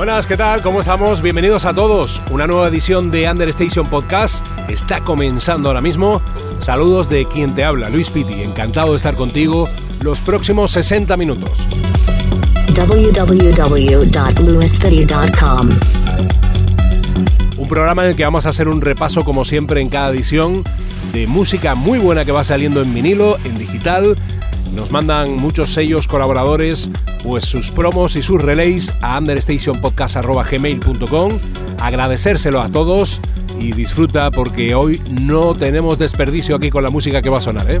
Buenas, ¿qué tal? ¿Cómo estamos? Bienvenidos a todos. Una nueva edición de Understation Podcast está comenzando ahora mismo. Saludos de quien te habla, Luis Pitti. Encantado de estar contigo los próximos 60 minutos. www.lewisfitty.com. Un programa en el que vamos a hacer un repaso, como siempre, en cada edición de música muy buena que va saliendo en vinilo, en digital. Nos mandan muchos sellos colaboradores, pues sus promos y sus relays a understationpodcast.gmail.com. Agradecérselo a todos y disfruta porque hoy no tenemos desperdicio aquí con la música que va a sonar, ¿eh?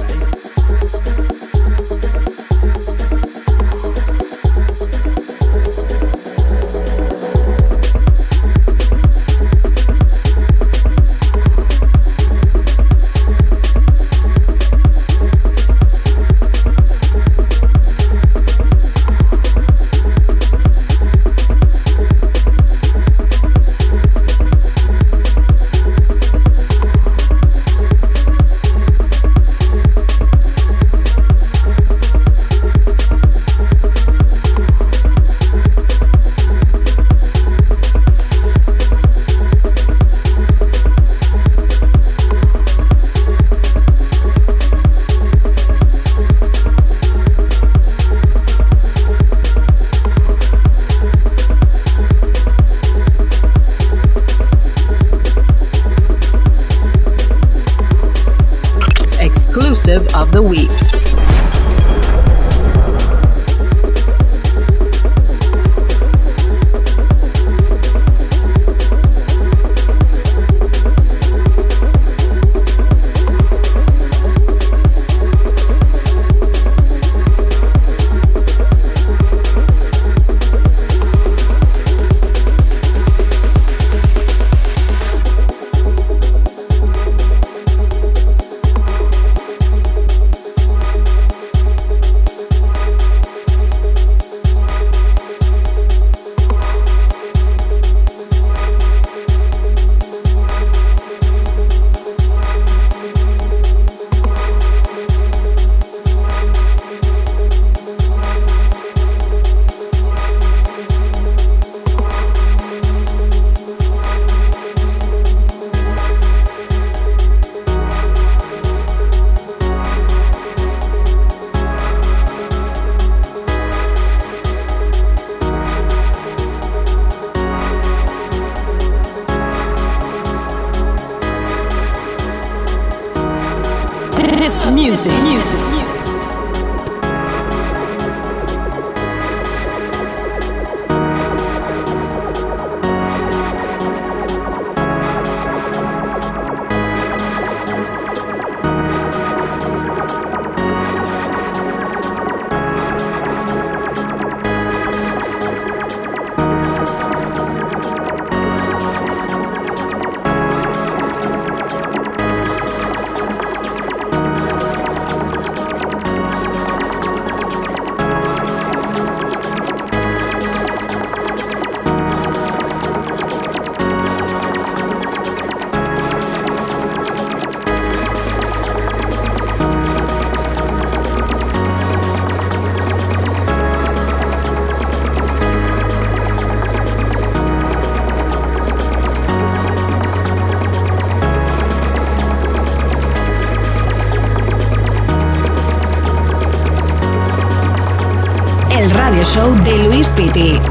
De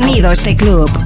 sonido este club.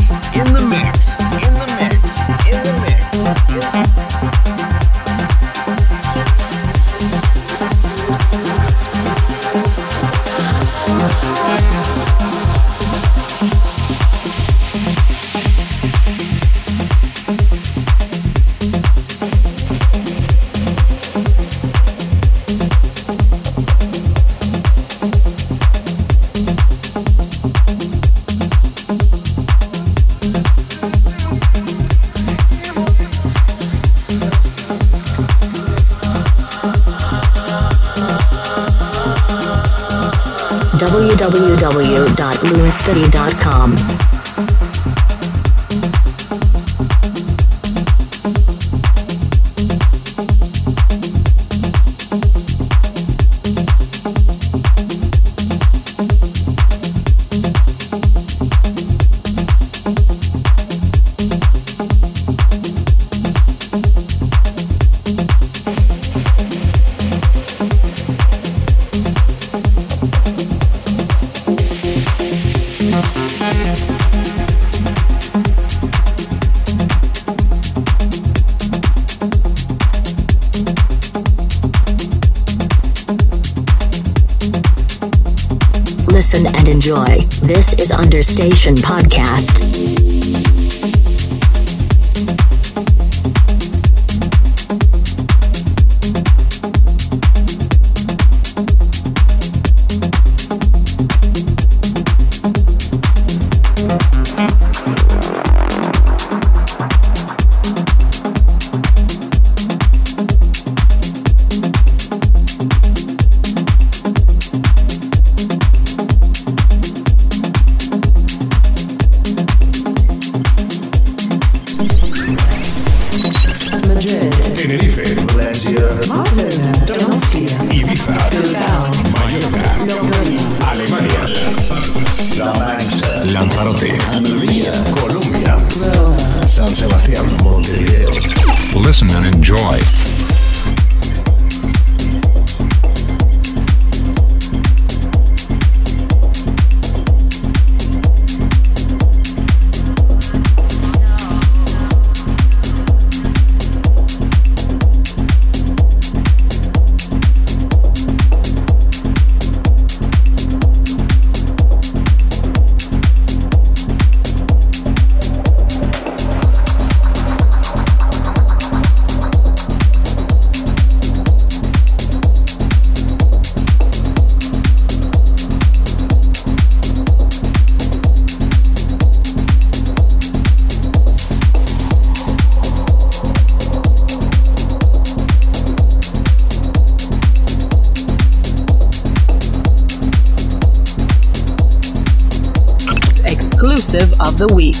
this video. Station Podcast. the week.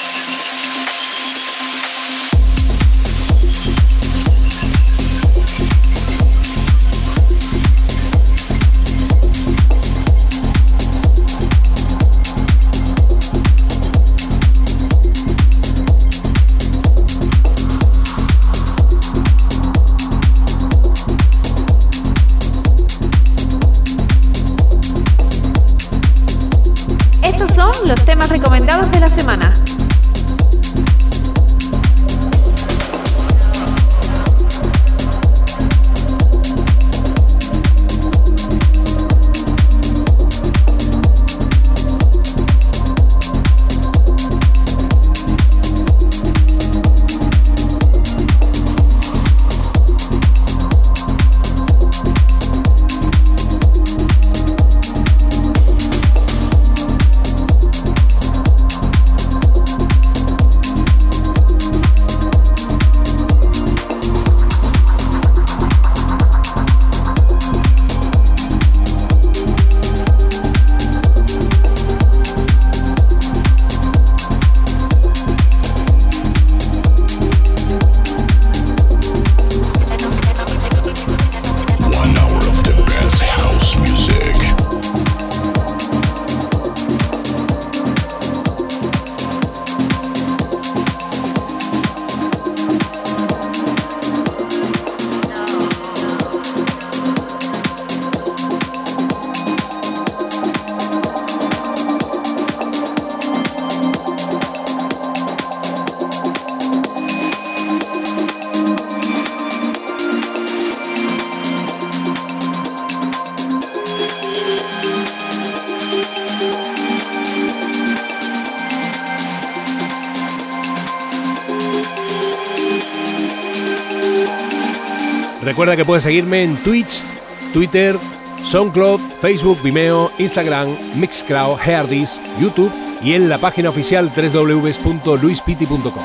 Puedes seguirme en Twitch, Twitter, SoundCloud, Facebook, Vimeo, Instagram, Mixcloud, Heardis, YouTube y en la página oficial www.luispiti.com.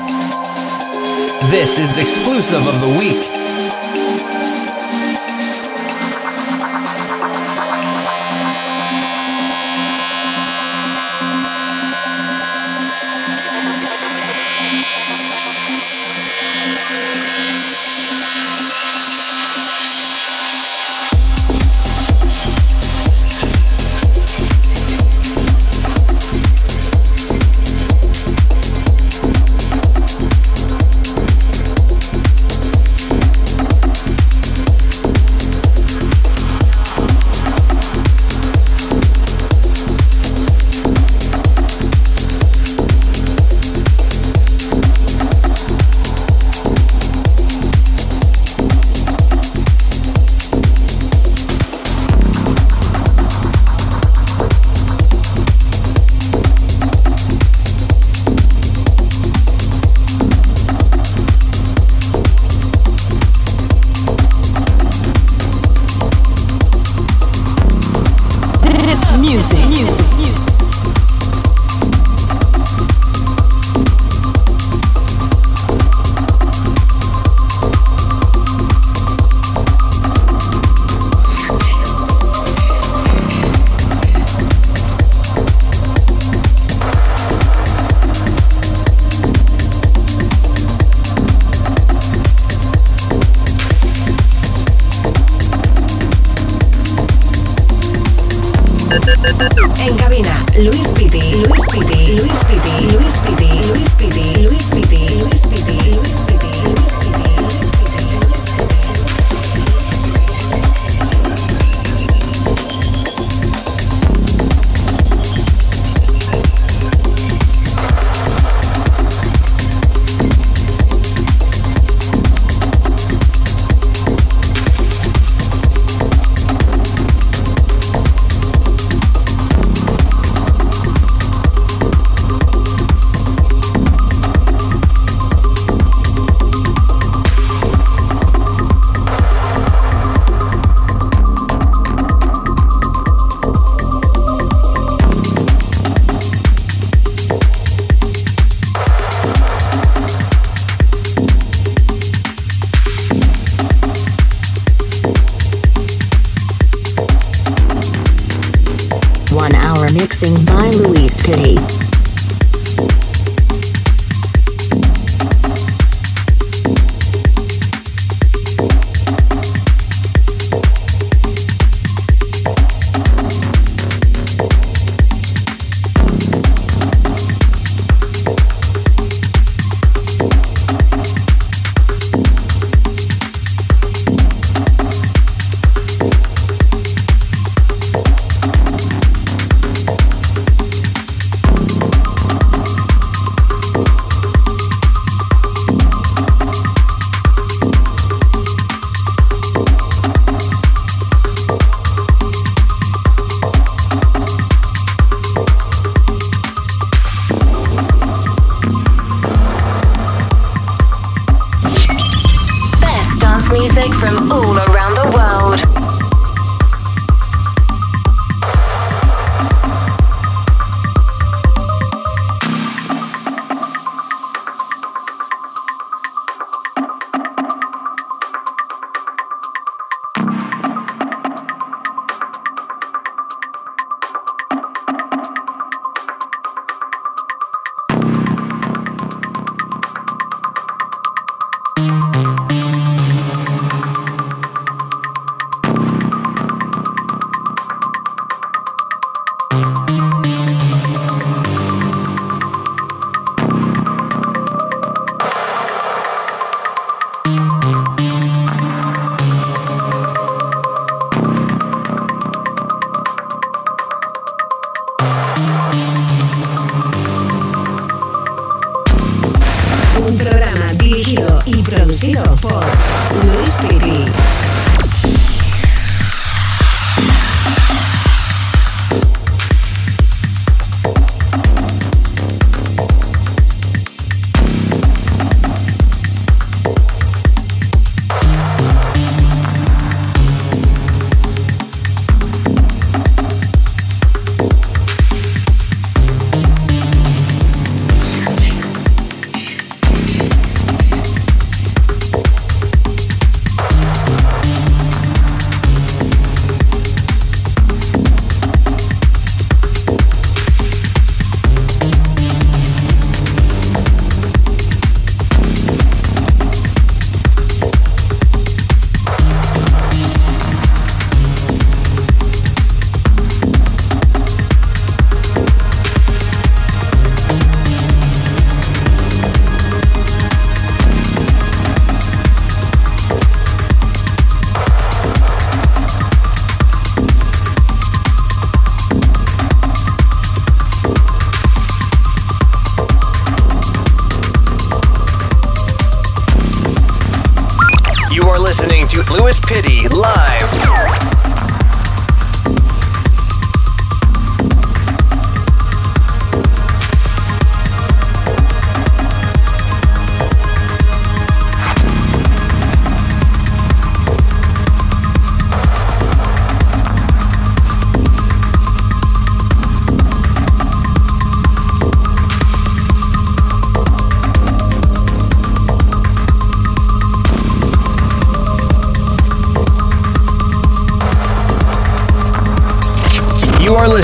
mixing by Luis Kitty.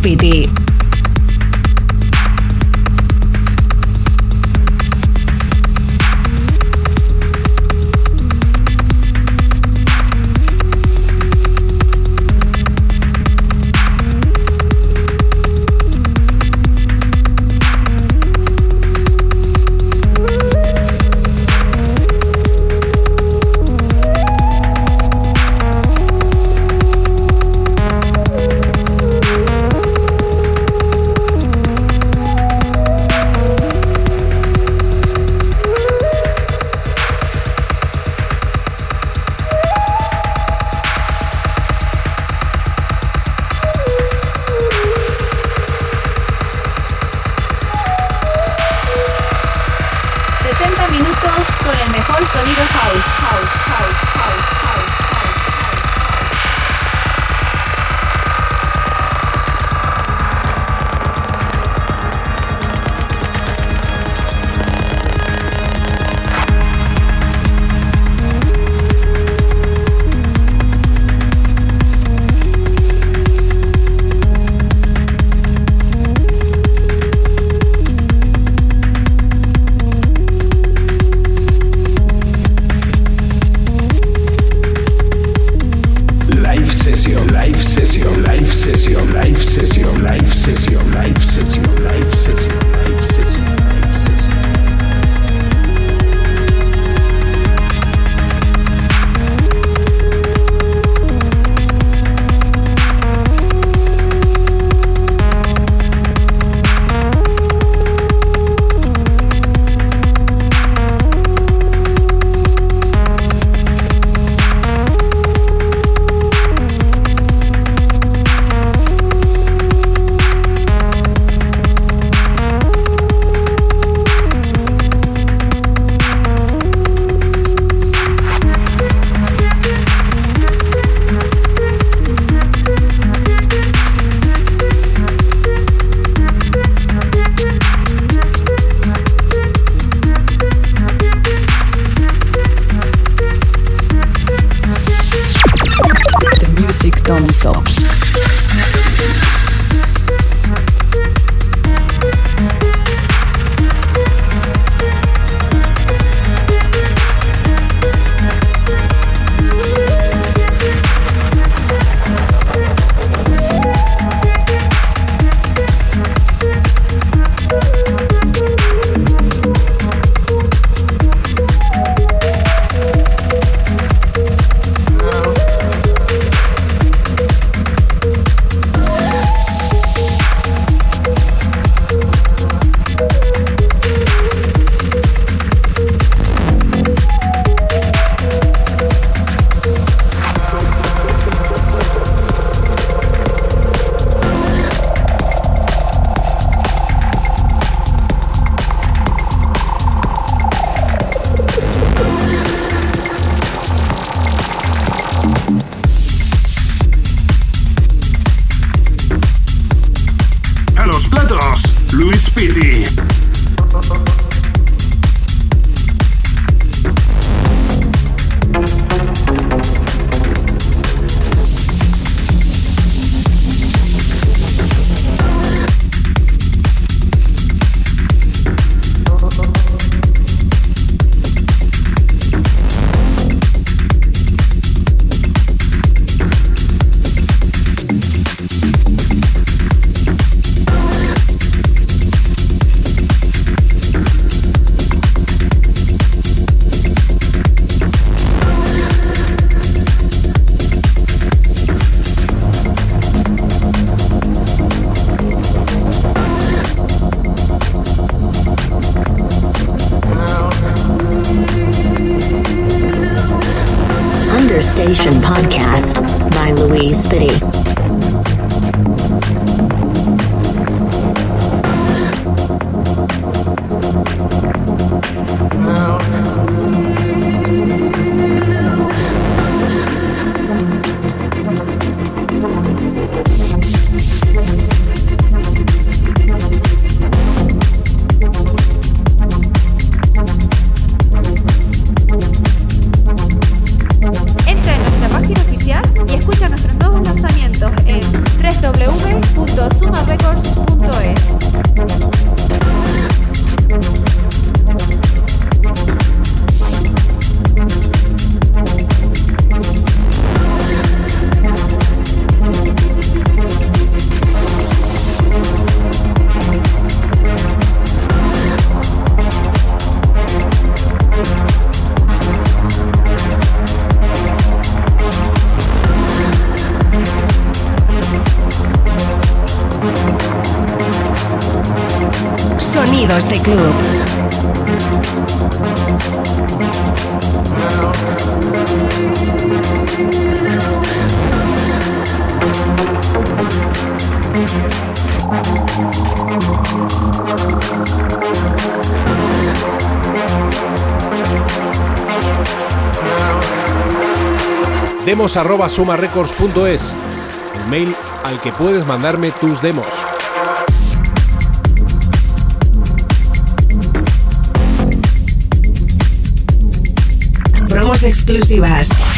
De demos arroba sumarecords.es, el mail al que puedes mandarme tus demos. Promos exclusivas.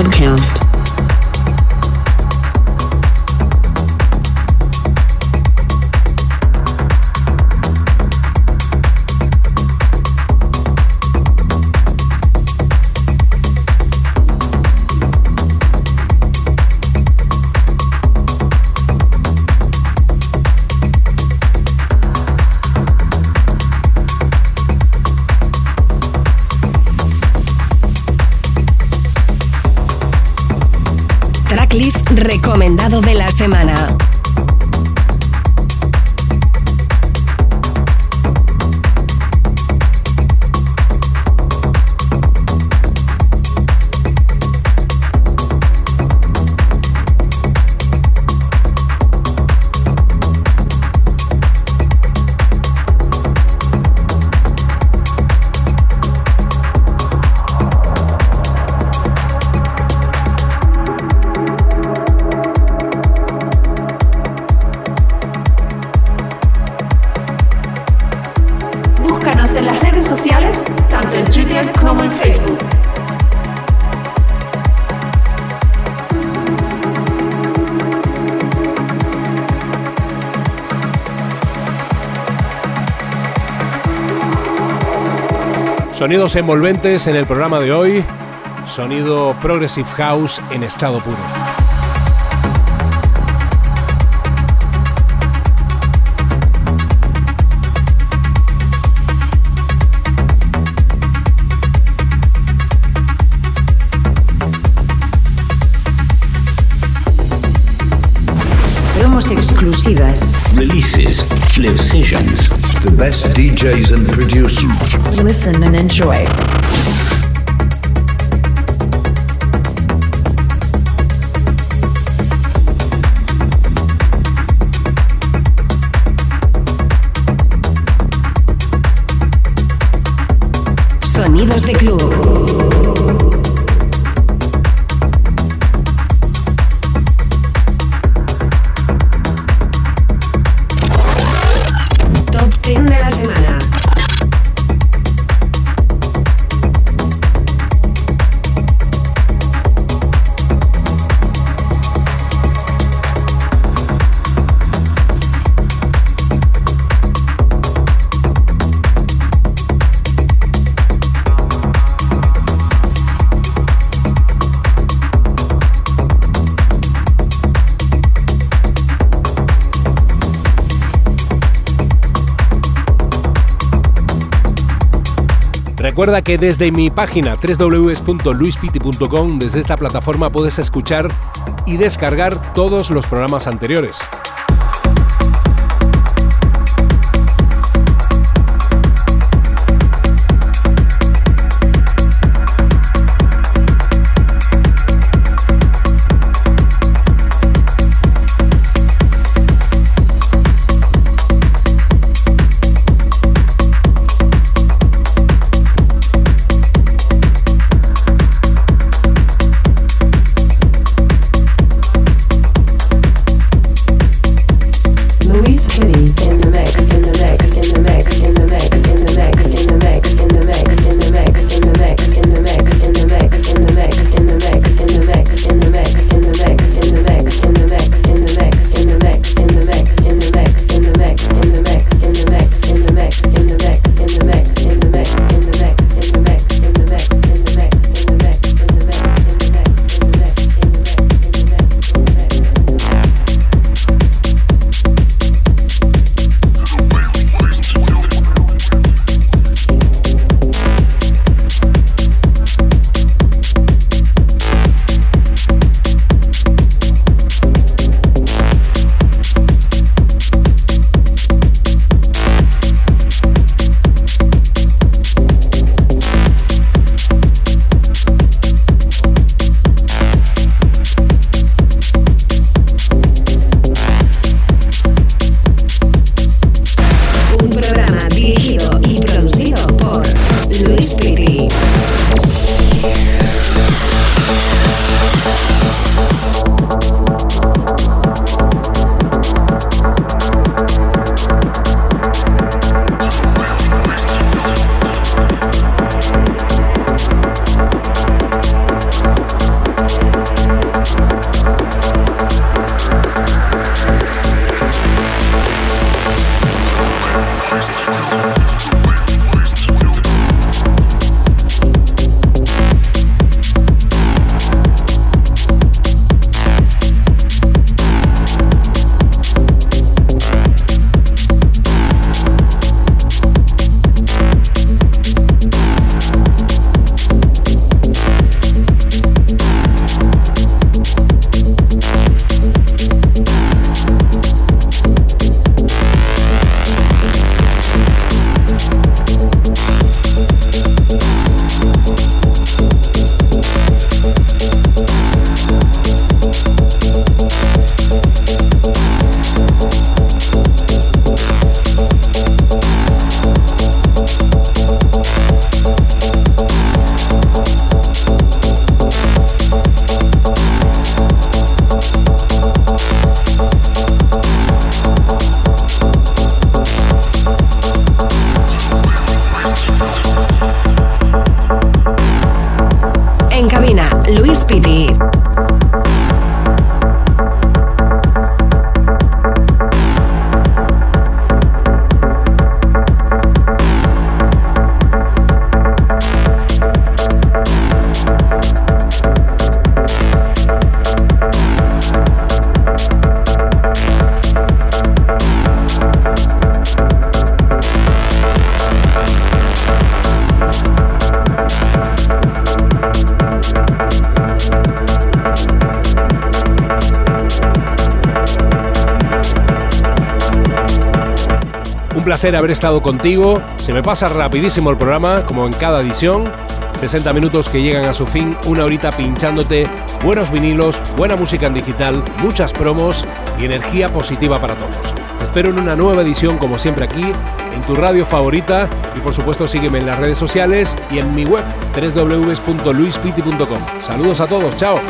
Podcast. Sonidos envolventes en el programa de hoy, sonido Progressive House en estado puro. Promos exclusivas. Releases. Live sessions. The best DJs and producers. Listen and enjoy. Recuerda que desde mi página www.luispiti.com, desde esta plataforma puedes escuchar y descargar todos los programas anteriores. Placer haber estado contigo. Se me pasa rapidísimo el programa, como en cada edición. 60 minutos que llegan a su fin, una horita pinchándote buenos vinilos, buena música en digital, muchas promos y energía positiva para todos. Te espero en una nueva edición como siempre aquí, en tu radio favorita y por supuesto sígueme en las redes sociales y en mi web www.luispiti.com. Saludos a todos, chao.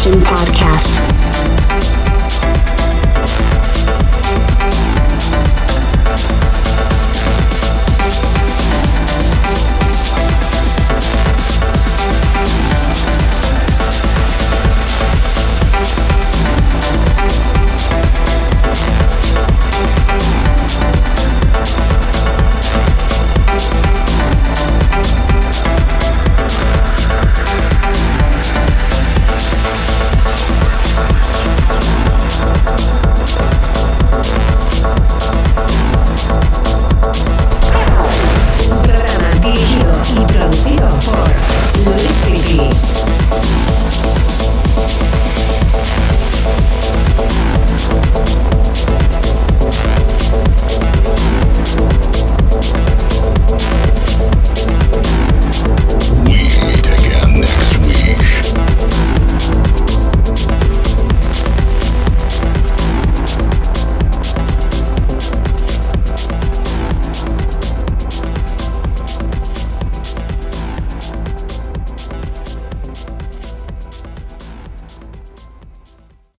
Passion Podcast.